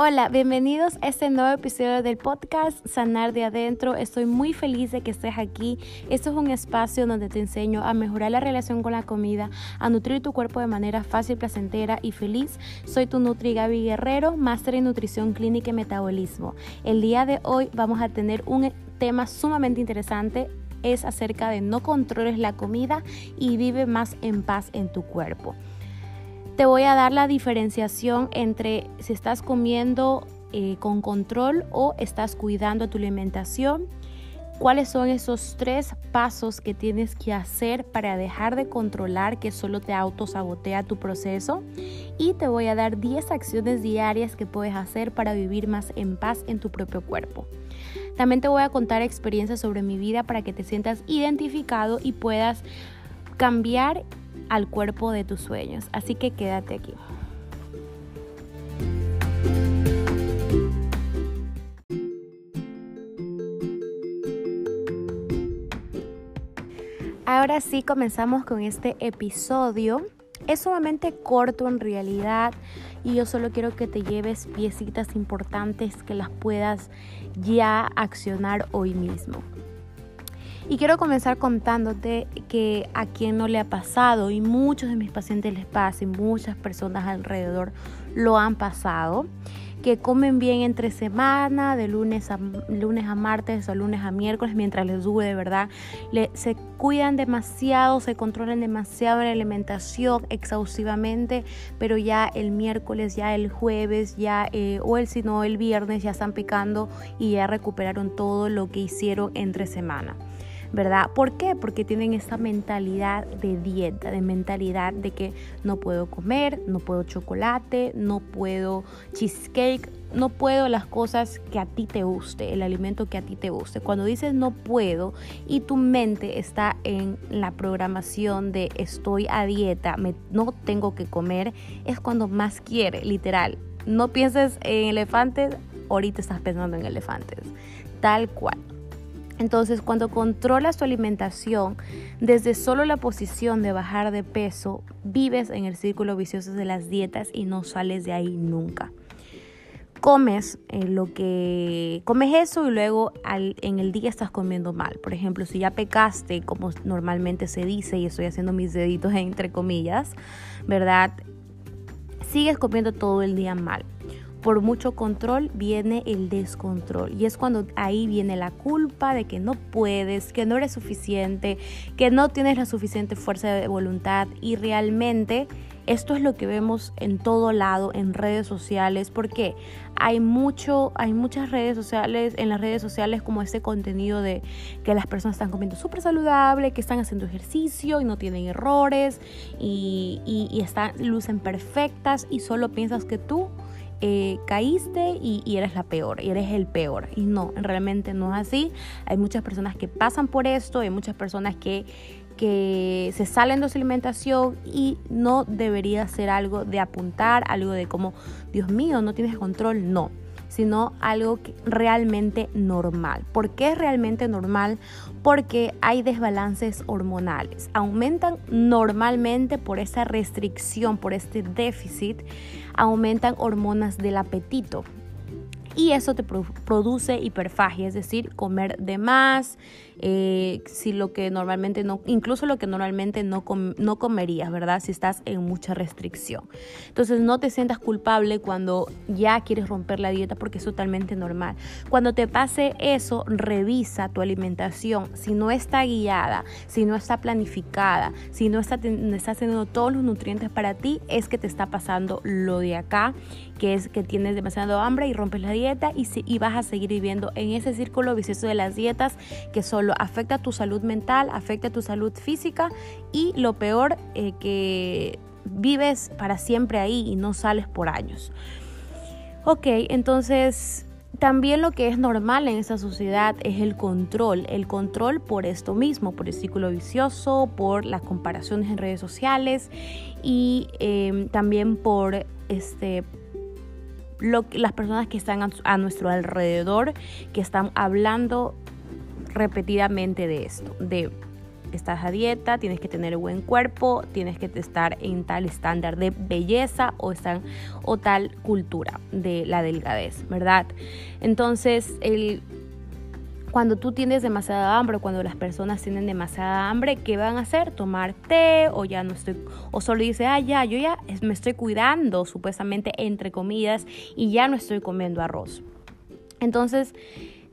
Hola, bienvenidos a este nuevo episodio del podcast Sanar de Adentro. Estoy muy feliz de que estés aquí. Esto es un espacio donde te enseño a mejorar la relación con la comida, a nutrir tu cuerpo de manera fácil, placentera y feliz. Soy tu Nutri Gaby Guerrero, máster en nutrición clínica y metabolismo. El día de hoy vamos a tener un tema sumamente interesante es acerca de no controles la comida y vive más en paz en tu cuerpo. Te voy a dar la diferenciación entre si estás comiendo eh, con control o estás cuidando tu alimentación. ¿Cuáles son esos tres pasos que tienes que hacer para dejar de controlar que solo te autosabotea tu proceso? Y te voy a dar 10 acciones diarias que puedes hacer para vivir más en paz en tu propio cuerpo. También te voy a contar experiencias sobre mi vida para que te sientas identificado y puedas cambiar al cuerpo de tus sueños. Así que quédate aquí. Ahora sí comenzamos con este episodio. Es sumamente corto en realidad y yo solo quiero que te lleves piecitas importantes que las puedas ya accionar hoy mismo. Y quiero comenzar contándote que a quien no le ha pasado, y muchos de mis pacientes les pasa, y muchas personas alrededor lo han pasado, que comen bien entre semana, de lunes a, lunes a martes o lunes a miércoles, mientras les de verdad. Se cuidan demasiado, se controlan demasiado la alimentación exhaustivamente, pero ya el miércoles, ya el jueves, ya eh, o el si no el viernes ya están picando y ya recuperaron todo lo que hicieron entre semana. ¿Verdad? ¿Por qué? Porque tienen esa mentalidad de dieta, de mentalidad de que no puedo comer, no puedo chocolate, no puedo cheesecake, no puedo las cosas que a ti te guste, el alimento que a ti te guste. Cuando dices no puedo y tu mente está en la programación de estoy a dieta, me, no tengo que comer, es cuando más quiere, literal. No pienses en elefantes, ahorita estás pensando en elefantes, tal cual. Entonces, cuando controlas tu alimentación desde solo la posición de bajar de peso, vives en el círculo vicioso de las dietas y no sales de ahí nunca. Comes eh, lo que comes eso y luego en el día estás comiendo mal. Por ejemplo, si ya pecaste, como normalmente se dice, y estoy haciendo mis deditos entre comillas, ¿verdad? Sigues comiendo todo el día mal por mucho control viene el descontrol. Y es cuando ahí viene la culpa de que no puedes, que no eres suficiente, que no tienes la suficiente fuerza de voluntad. Y realmente esto es lo que vemos en todo lado, en redes sociales, porque hay mucho, hay muchas redes sociales, en las redes sociales como este contenido de que las personas están comiendo súper saludable, que están haciendo ejercicio y no tienen errores y, y están, lucen perfectas y solo piensas que tú eh, caíste y, eres la peor, y eres el peor. Y no, realmente no es así. Hay muchas personas que pasan por esto, hay muchas personas que, que se salen de su alimentación y no debería ser algo de apuntar, algo de como, Dios mío, no tienes control. No sino algo realmente normal. ¿Por qué es realmente normal? Porque hay desbalances hormonales. Aumentan normalmente por esa restricción, por este déficit, aumentan hormonas del apetito y eso te produce hiperfagia, es decir, comer de más, eh, si lo que normalmente no, incluso lo que normalmente no, no comerías, ¿verdad? Si estás en mucha restricción. Entonces no te sientas culpable cuando ya quieres romper la dieta porque es totalmente normal. Cuando te pase eso, revisa tu alimentación. Si no está guiada, si no está planificada, si no está, teniendo todos los nutrientes para ti, es que te está pasando lo de acá, que es que tienes demasiado hambre y rompes la dieta y, vas a seguir viviendo en ese círculo vicioso de las dietas que solo afecta tu salud mental, afecta tu salud física y lo peor eh, que vives para siempre ahí y no sales por años. Ok, entonces también lo que es normal en esta sociedad es el control, el control por esto mismo, por el círculo vicioso, por las comparaciones en redes sociales y eh, también por este las personas que están a, nuestro alrededor, que están hablando repetidamente de esto, de estás a dieta, tienes que tener buen cuerpo, tienes que estar en tal estándar de belleza o, estar, o tal cultura de la delgadez, ¿verdad? Entonces, el, cuando tú tienes demasiada hambre, cuando las personas tienen demasiada hambre, ¿qué van a hacer? Tomar té o ya no estoy, o solo dice, ah, ya, yo ya me estoy cuidando, supuestamente entre comidas, y ya no estoy comiendo arroz. Entonces,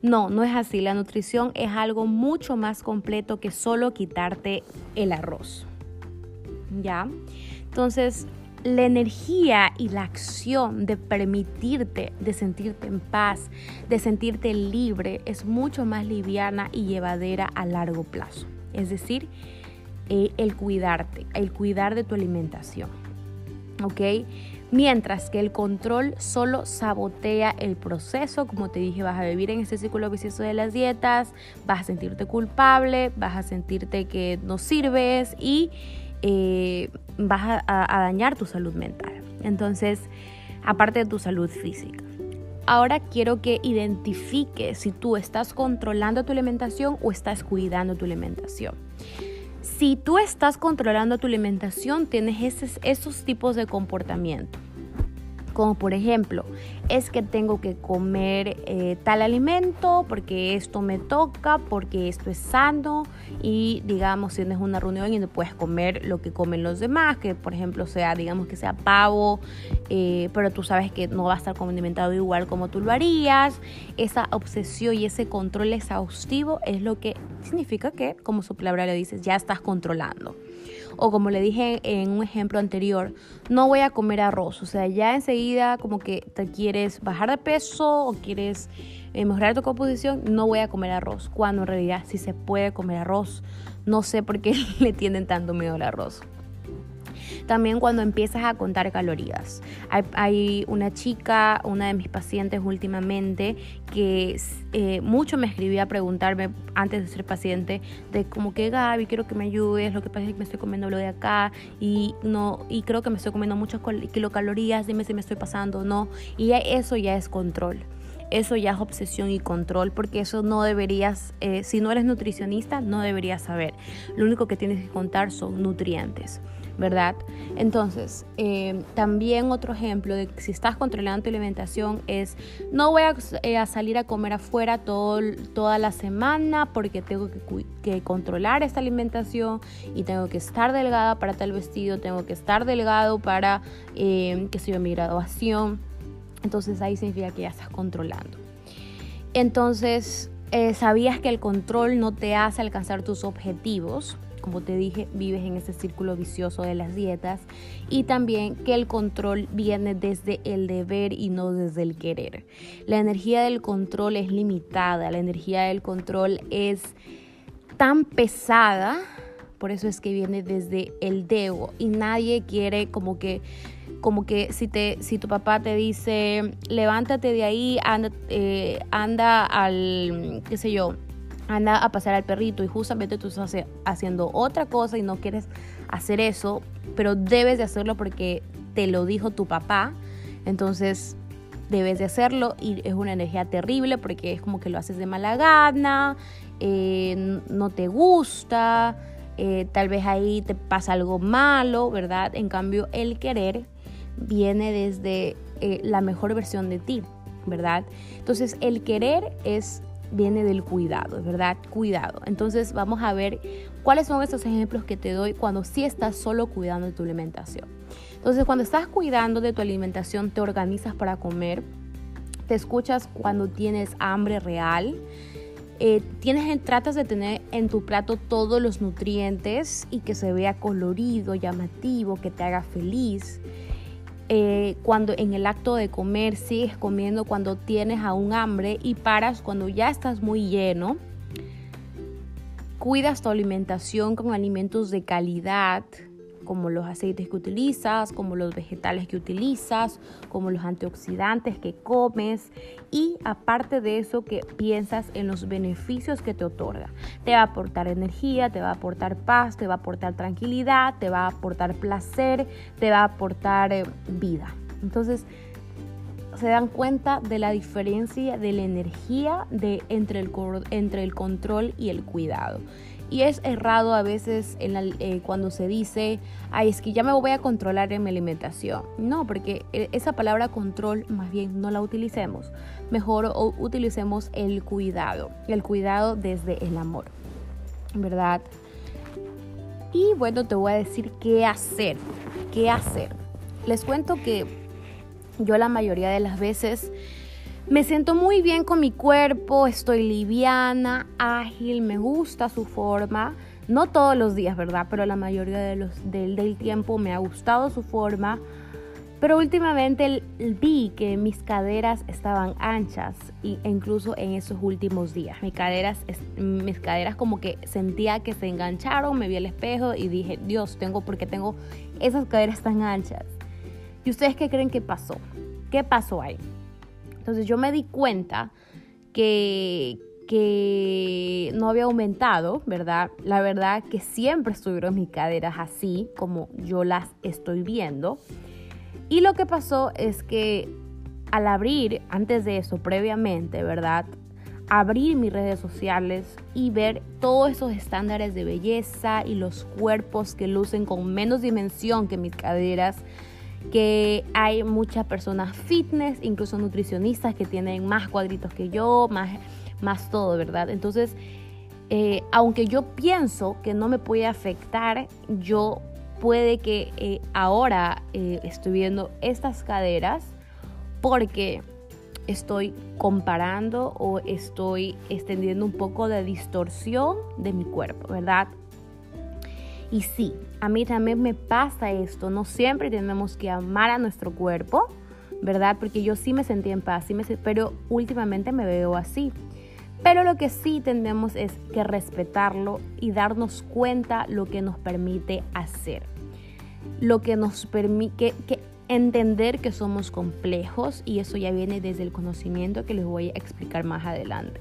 no, no es así. La nutrición es algo mucho más completo que solo quitarte el arroz. ¿Ya? Entonces, la energía y la acción de permitirte, de sentirte en paz, de sentirte libre, es mucho más liviana y llevadera a largo plazo. Es decir, eh, el cuidarte, el cuidar de tu alimentación. ¿Ok? Mientras que el control solo sabotea el proceso, como te dije, vas a vivir en ese círculo vicioso de las dietas, vas a sentirte culpable, vas a sentirte que no sirves y eh, vas a, dañar tu salud mental. Entonces, aparte de tu salud física. Ahora quiero que identifiques si tú estás controlando tu alimentación o estás cuidando tu alimentación. Si tú estás controlando tu alimentación, tienes esos, esos tipos de comportamiento como por ejemplo, es que tengo que comer eh, tal alimento porque esto me toca, porque esto es sano y digamos si tienes una reunión y no puedes comer lo que comen los demás, que por ejemplo sea, digamos que sea pavo, eh, pero tú sabes que no va a estar condimentado igual como tú lo harías, esa obsesión y ese control exhaustivo es lo que significa que, como su palabra le dice, ya estás controlando. O como le dije en un ejemplo anterior, no voy a comer arroz. O sea, ya enseguida como que te quieres bajar de peso o quieres eh, mejorar tu composición, no voy a comer arroz. Cuando en realidad sí se puede comer arroz. No sé por qué le tienen tanto miedo al arroz. También cuando empiezas a contar calorías. Hay, una chica, una de mis pacientes últimamente, que eh, mucho me escribía a preguntarme antes de ser paciente de como que Gaby, quiero que me ayudes, lo que pasa es que me estoy comiendo lo de acá y no y creo que me estoy comiendo muchas kilocalorías, dime si me estoy pasando o no. Y eso ya es control eso ya es obsesión y control, porque eso no deberías, eh, si no eres nutricionista, no deberías saber. Lo único que tienes que contar son nutrientes. ¿Verdad? Entonces, eh, también otro ejemplo de si estás controlando tu alimentación es, no voy a, eh, salir a comer afuera todo, toda la semana porque tengo que, controlar esta alimentación y tengo que estar delgada para tal vestido, tengo que estar delgado para, eh, que sea mi graduación. Entonces ahí significa que ya estás controlando. Entonces, ¿sabías que el control no te hace alcanzar tus objetivos? Como te dije, vives en ese círculo vicioso de las dietas y también que el control viene desde el deber y no desde el querer. La energía del control es limitada, la energía del control es tan pesada, por eso es que viene desde el debo y nadie quiere como que como que si te si tu papá te dice levántate de ahí anda, eh, anda al qué sé yo anda a pasar al perrito y justamente tú estás haciendo otra cosa y no quieres hacer eso, pero debes de hacerlo porque te lo dijo tu papá, entonces debes de hacerlo y es una energía terrible porque es como que lo haces de mala gana, eh, no te gusta, eh, tal vez ahí te pasa algo malo, ¿verdad? En cambio, el querer viene desde eh, la mejor versión de ti, ¿verdad? Entonces, el querer es viene del cuidado, ¿verdad? Cuidado. Entonces vamos a ver cuáles son esos ejemplos que te doy cuando sí estás solo cuidando de tu alimentación. Entonces cuando estás cuidando de tu alimentación, te organizas para comer, te escuchas cuando tienes hambre real, eh, tienes, tratas de tener en tu plato todos los nutrientes y que se vea colorido, llamativo, que te haga feliz. Eh, cuando en el acto de comer sigues comiendo cuando tienes aún hambre y paras cuando ya estás muy lleno. Cuidas tu alimentación con alimentos de calidad, como los aceites que utilizas, como los vegetales que utilizas, como los antioxidantes que comes y aparte de eso que piensas en los beneficios que te otorga. Te va a aportar energía, te va a aportar paz, te va a aportar tranquilidad, te va a aportar placer, te va a aportar eh, vida. Entonces, se dan cuenta de la diferencia de la energía de, entre, el, entre el control y el cuidado. Y es errado a veces eh, cuando se dice, ay, es que ya me voy a controlar en mi alimentación. No, porque e, esa palabra control más bien no la utilicemos. Mejor utilicemos el cuidado, el cuidado desde el amor, ¿verdad? Y bueno, te voy a decir qué hacer, qué hacer. Les cuento que yo la mayoría de las veces me siento muy bien con mi cuerpo, estoy liviana, ágil, me gusta su forma. No todos los días, ¿verdad? Pero la mayoría de los, del, tiempo me ha gustado su forma. Pero últimamente vi que mis caderas estaban anchas e incluso en esos últimos días. Mis caderas, mis caderas como que sentía que se engancharon, me vi el espejo y dije, Dios, tengo porque tengo esas caderas tan anchas. ¿Y ustedes qué creen que pasó? ¿Qué pasó ahí? Entonces yo me di cuenta que, que no había aumentado, ¿verdad? La verdad que siempre estuvieron mis caderas así como yo las estoy viendo. Y lo que pasó es que al abrir, antes de eso, previamente, ¿verdad? Abrir mis redes sociales y ver todos esos estándares de belleza y los cuerpos que lucen con menos dimensión que mis caderas, que hay muchas personas fitness, incluso nutricionistas que tienen más cuadritos que yo, más, más todo, ¿verdad? Entonces, eh, aunque yo pienso que no me puede afectar, yo puede que eh, ahora eh, estoy viendo estas caderas porque estoy comparando o estoy extendiendo un poco de distorsión de mi cuerpo, ¿verdad? Y sí, a mí también me pasa esto, no siempre tenemos que amar a nuestro cuerpo, ¿verdad? Porque yo sí me sentí en paz, sí me, pero últimamente me veo así. Pero lo que sí tenemos es que respetarlo y darnos cuenta lo que nos permite hacer. Lo que nos permite que entender que somos complejos y eso ya viene desde el conocimiento que les voy a explicar más adelante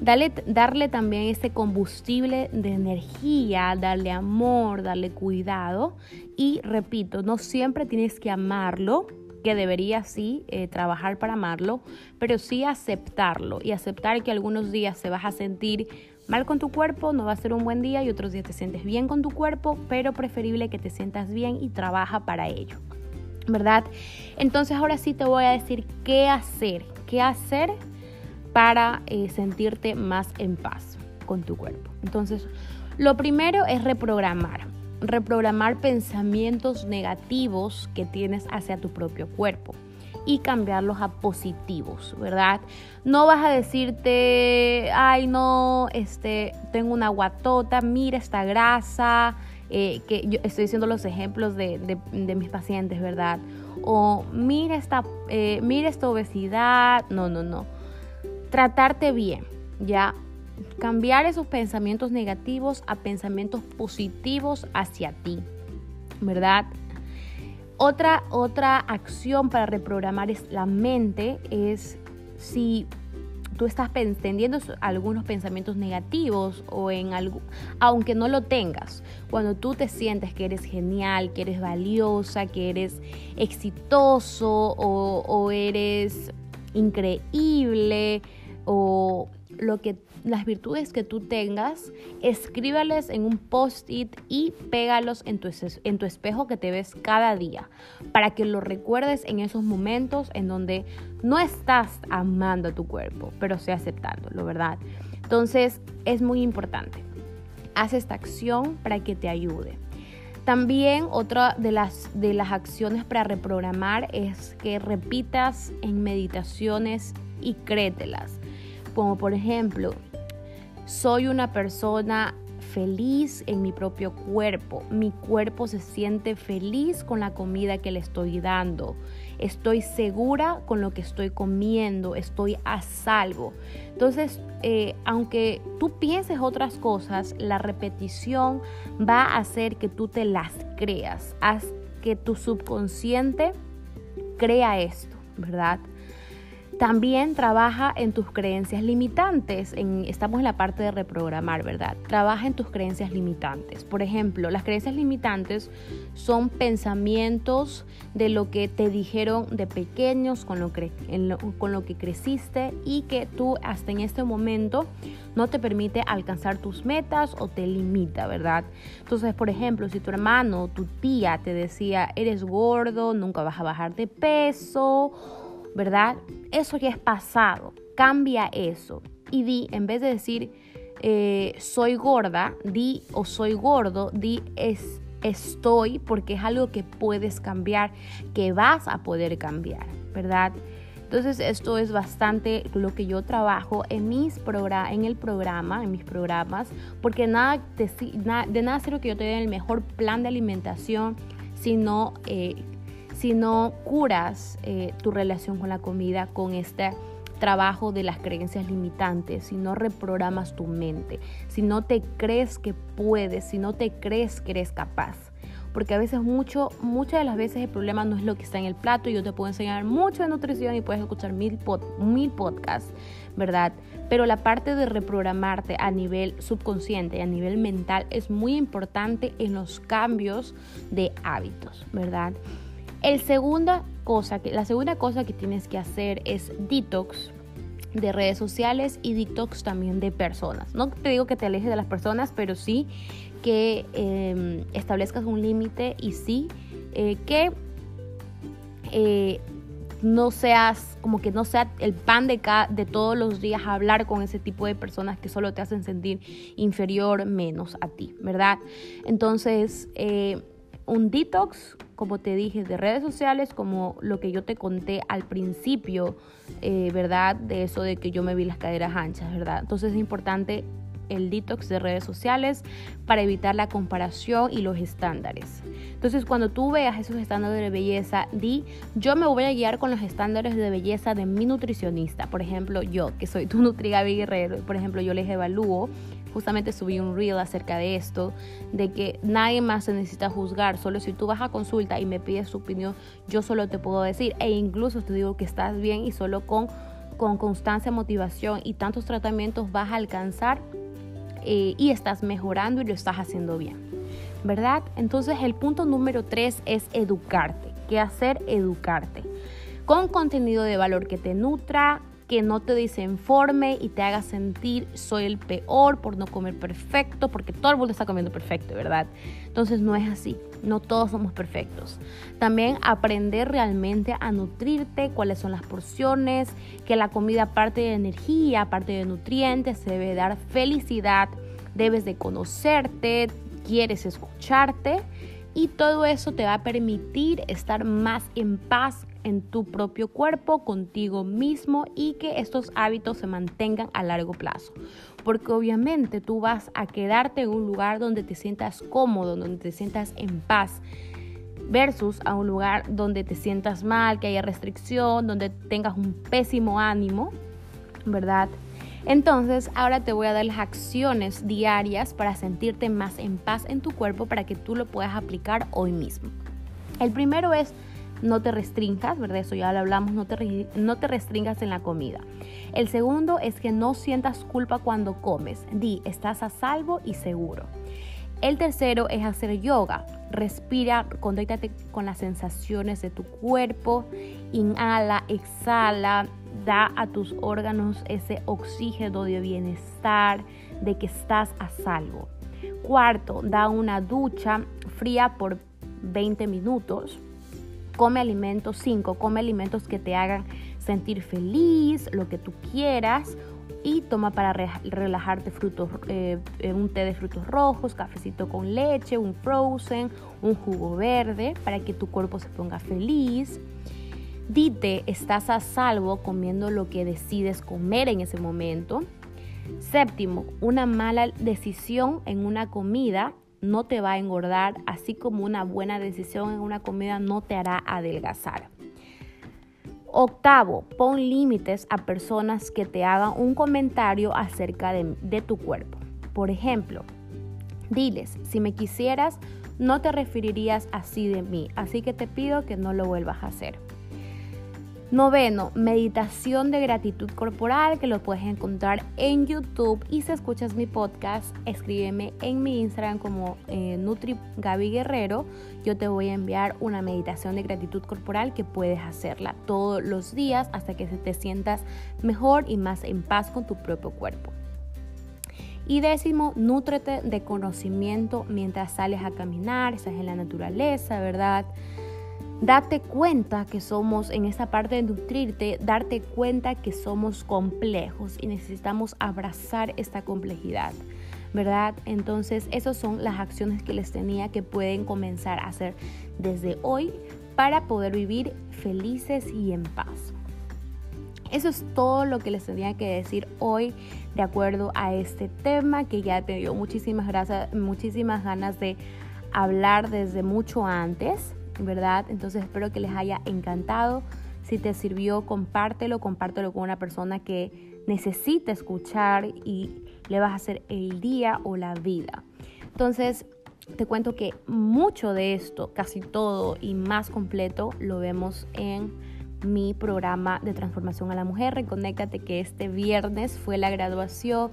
darle también ese combustible de energía, darle amor, darle cuidado. Y repito, no siempre tienes que amarlo, que debería sí eh, trabajar para amarlo, pero sí aceptarlo y aceptar que algunos días se vas a sentir mal con tu cuerpo, no va a ser un buen día y otros días te sientes bien con tu cuerpo, pero preferible que te sientas bien y trabaja para ello. ¿Verdad? Entonces ahora sí te voy a decir qué hacer, qué hacer para eh, sentirte más en paz con tu cuerpo. Entonces, lo primero es reprogramar. Reprogramar pensamientos negativos que tienes hacia tu propio cuerpo y cambiarlos a positivos, ¿verdad? No vas a decirte, ay, no, este, tengo una guatota, mira esta grasa, eh, que yo estoy diciendo los ejemplos de, mis pacientes, ¿verdad? O mira esta, eh, mira esta obesidad, no, no, no tratarte bien, ¿ya? Cambiar esos pensamientos negativos a pensamientos positivos hacia ti, ¿verdad? Otra, otra acción para reprogramar es la mente es si tú estás teniendo algunos pensamientos negativos o en algo, aunque no lo tengas, cuando tú te sientes que eres genial, que eres valiosa, que eres exitoso o, o eres increíble, o lo que las virtudes que tú tengas, escríbales en un post-it y pégalos en tu, espejo que te ves cada día, para que lo recuerdes en esos momentos en donde no estás amando a tu cuerpo, pero sí aceptándolo, ¿verdad? Entonces es muy importante. Haz esta acción para que te ayude. También otra de las, de las acciones para reprogramar es que repitas en meditaciones y créetelas como por ejemplo, soy una persona feliz en mi propio cuerpo. Mi cuerpo se siente feliz con la comida que le estoy dando. Estoy segura con lo que estoy comiendo. Estoy a salvo. Entonces, eh, aunque tú pienses otras cosas, la repetición va a hacer que tú te las creas. Haz que tu subconsciente crea esto, ¿verdad? También trabaja en tus creencias limitantes. estamos en la parte de reprogramar, ¿verdad? Trabaja en tus creencias limitantes. Por ejemplo, las creencias limitantes son pensamientos de lo que te dijeron de pequeños, con lo, que creciste y que tú hasta en este momento no te permite alcanzar tus metas o te limita, ¿verdad? Entonces, por ejemplo, si tu hermano, tu tía te decía, eres gordo, nunca vas a bajar de peso, ¿verdad? Eso ya es pasado. Cambia eso. Y di, en vez de decir eh, soy gorda, di o soy gordo, di es, estoy porque es algo que puedes cambiar, que vas a poder cambiar, ¿verdad? Entonces esto es bastante lo que yo trabajo en, mis en el programa, en mis programas, porque nada de nada sirve que yo te dé el mejor plan de alimentación si no eh, si no curas eh, tu relación con la comida con este trabajo de las creencias limitantes, si no reprogramas tu mente, si no te crees que puedes, si no te crees que eres capaz. Porque a veces mucho, muchas de las veces el problema no es lo que está en el plato yo te puedo enseñar mucho de nutrición y puedes escuchar mil, mil podcasts, ¿verdad? Pero la parte de reprogramarte a nivel subconsciente y a nivel mental es muy importante en los cambios de hábitos, ¿verdad? La segunda cosa que tienes que hacer es detox de redes sociales y detox también de personas. No te digo que te alejes de las personas, pero sí que em, establezcas un límite y sí eh, que eh, no seas como que no sea el pan de, de todos los días hablar con ese tipo de personas que solo te hacen sentir inferior menos a ti, ¿verdad? Entonces, eh, un detox, como te dije, de redes sociales, como lo que yo te conté al principio, eh, ¿verdad? De eso de que yo me vi las caderas anchas, ¿verdad? Entonces es importante el detox de redes sociales para evitar la comparación y los estándares. Entonces, cuando tú veas esos estándares de belleza, di, yo me voy a guiar con los estándares de belleza de mi nutricionista. Por ejemplo, yo, que soy tu Nutrigabi Guerrero, por ejemplo, yo les evalúo justamente subí un reel acerca de esto, de que nadie más se necesita juzgar, solo si tú vas a consulta y me pides tu opinión, yo solo te puedo decir, e incluso te digo que estás bien y solo con, con constancia, motivación y tantos tratamientos vas a alcanzar eh, y estás mejorando y lo estás haciendo bien, ¿verdad? Entonces el punto número tres es educarte. ¿Qué hacer? Educarte. Con contenido de valor que te nutra, que no te desinforme y te haga sentir soy el peor por no comer perfecto, porque todo el mundo está comiendo perfecto, ¿verdad? Entonces no es así, no todos somos perfectos. También aprender realmente a nutrirte, cuáles son las porciones, que la comida aparte de energía, aparte de nutrientes, debe dar felicidad, debes de conocerte, quieres escucharte y todo eso te va a permitir estar más en paz en tu propio cuerpo, contigo mismo y que estos hábitos se mantengan a largo plazo. Porque obviamente tú vas a quedarte en un lugar donde te sientas cómodo, donde te sientas en paz versus a un lugar donde te sientas mal, que haya restricción, donde tengas un pésimo ánimo, ¿verdad? Entonces, ahora te voy a dar las acciones diarias para sentirte más en paz en tu cuerpo para que tú lo puedas aplicar hoy mismo. El primero es no te restringas, ¿verdad? Eso ya lo hablamos, no te, no te restringas en la comida. El segundo es que no sientas culpa cuando comes. Di, estás a salvo y seguro. El tercero es hacer yoga. Respira, conéctate con las sensaciones de tu cuerpo. Inhala, exhala, da a tus órganos ese oxígeno de bienestar, de que estás a salvo. Cuarto, da una ducha fría por 20 minutos. Come alimentos, 5, come alimentos que te hagan sentir feliz, lo que tú quieras. Y toma para relajarte frutos, eh, un té de frutos rojos, cafecito con leche, un frozen, un jugo verde, para que tu cuerpo se ponga feliz. Dite, estás a salvo comiendo lo que decides comer en ese momento. Séptimo, una mala decisión en una comida no te va a engordar, así como una buena decisión en una comida no te hará adelgazar. Octavo, pon límites a personas que te hagan un comentario acerca de, de, tu cuerpo. Por ejemplo, diles, si me quisieras, no te referirías así de mí, así que te pido que no lo vuelvas a hacer. Noveno, meditación de gratitud corporal que lo puedes encontrar en YouTube y si escuchas mi podcast, escríbeme en mi Instagram como eh, Nutri Guerrero. Yo te voy a enviar una meditación de gratitud corporal que puedes hacerla todos los días hasta que te sientas mejor y más en paz con tu propio cuerpo. Y décimo, nútrete de conocimiento mientras sales a caminar, estás en la naturaleza, ¿verdad? Date cuenta que somos, en esta parte de nutrirte, darte cuenta que somos complejos y necesitamos abrazar esta complejidad, ¿verdad? Entonces, esas son las acciones que les tenía que pueden comenzar a hacer desde hoy para poder vivir felices y en paz. Eso es todo lo que les tenía que decir hoy de acuerdo a este tema que ya te dio muchísimas gracias, muchísimas ganas de hablar desde mucho antes. ¿Verdad? Entonces espero que les haya encantado. Si te sirvió, compártelo, compártelo con una persona que necesite escuchar y le vas a hacer el día o la vida. Entonces, te cuento que mucho de esto, casi todo y más completo, lo vemos en mi programa de transformación a la mujer. Reconéctate que este viernes fue la graduación.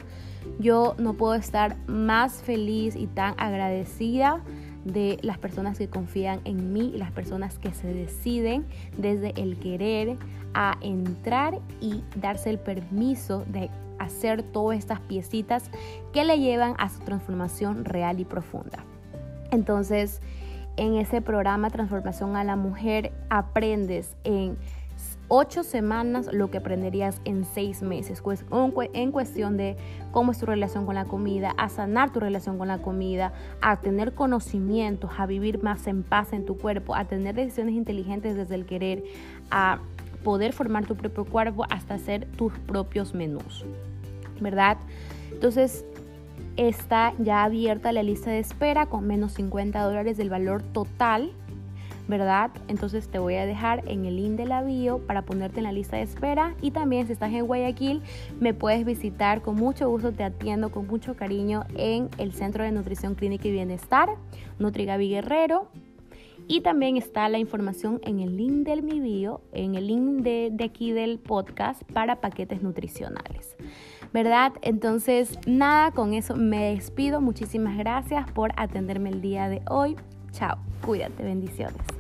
Yo no puedo estar más feliz y tan agradecida de las personas que confían en mí las personas que se deciden desde el querer a entrar y darse el permiso de hacer todas estas piecitas que le llevan a su transformación real y profunda. Entonces, en ese programa Transformación a la Mujer aprendes en ocho semanas lo que aprenderías en seis meses, pues en cuestión de cómo es tu relación con la comida, a sanar tu relación con la comida, a tener conocimientos, a vivir más en paz en tu cuerpo, a tener decisiones inteligentes desde el querer, a poder formar tu propio cuerpo hasta hacer tus propios menús, ¿verdad? Entonces, está ya abierta la lista de espera con menos 50 dólares del valor total ¿verdad? Entonces te voy a dejar en el link de la bio para ponerte en la lista de espera y también si estás en Guayaquil me puedes visitar con mucho gusto, te atiendo con mucho cariño en el Centro de Nutrición Clínica y Bienestar, Nutrigavi Guerrero. Y también está la información en el link del mi bio, en el link de, de aquí del podcast para paquetes nutricionales. ¿verdad? Entonces, nada, con eso me despido. Muchísimas gracias por atenderme el día de hoy. Chao, cuídate, bendiciones.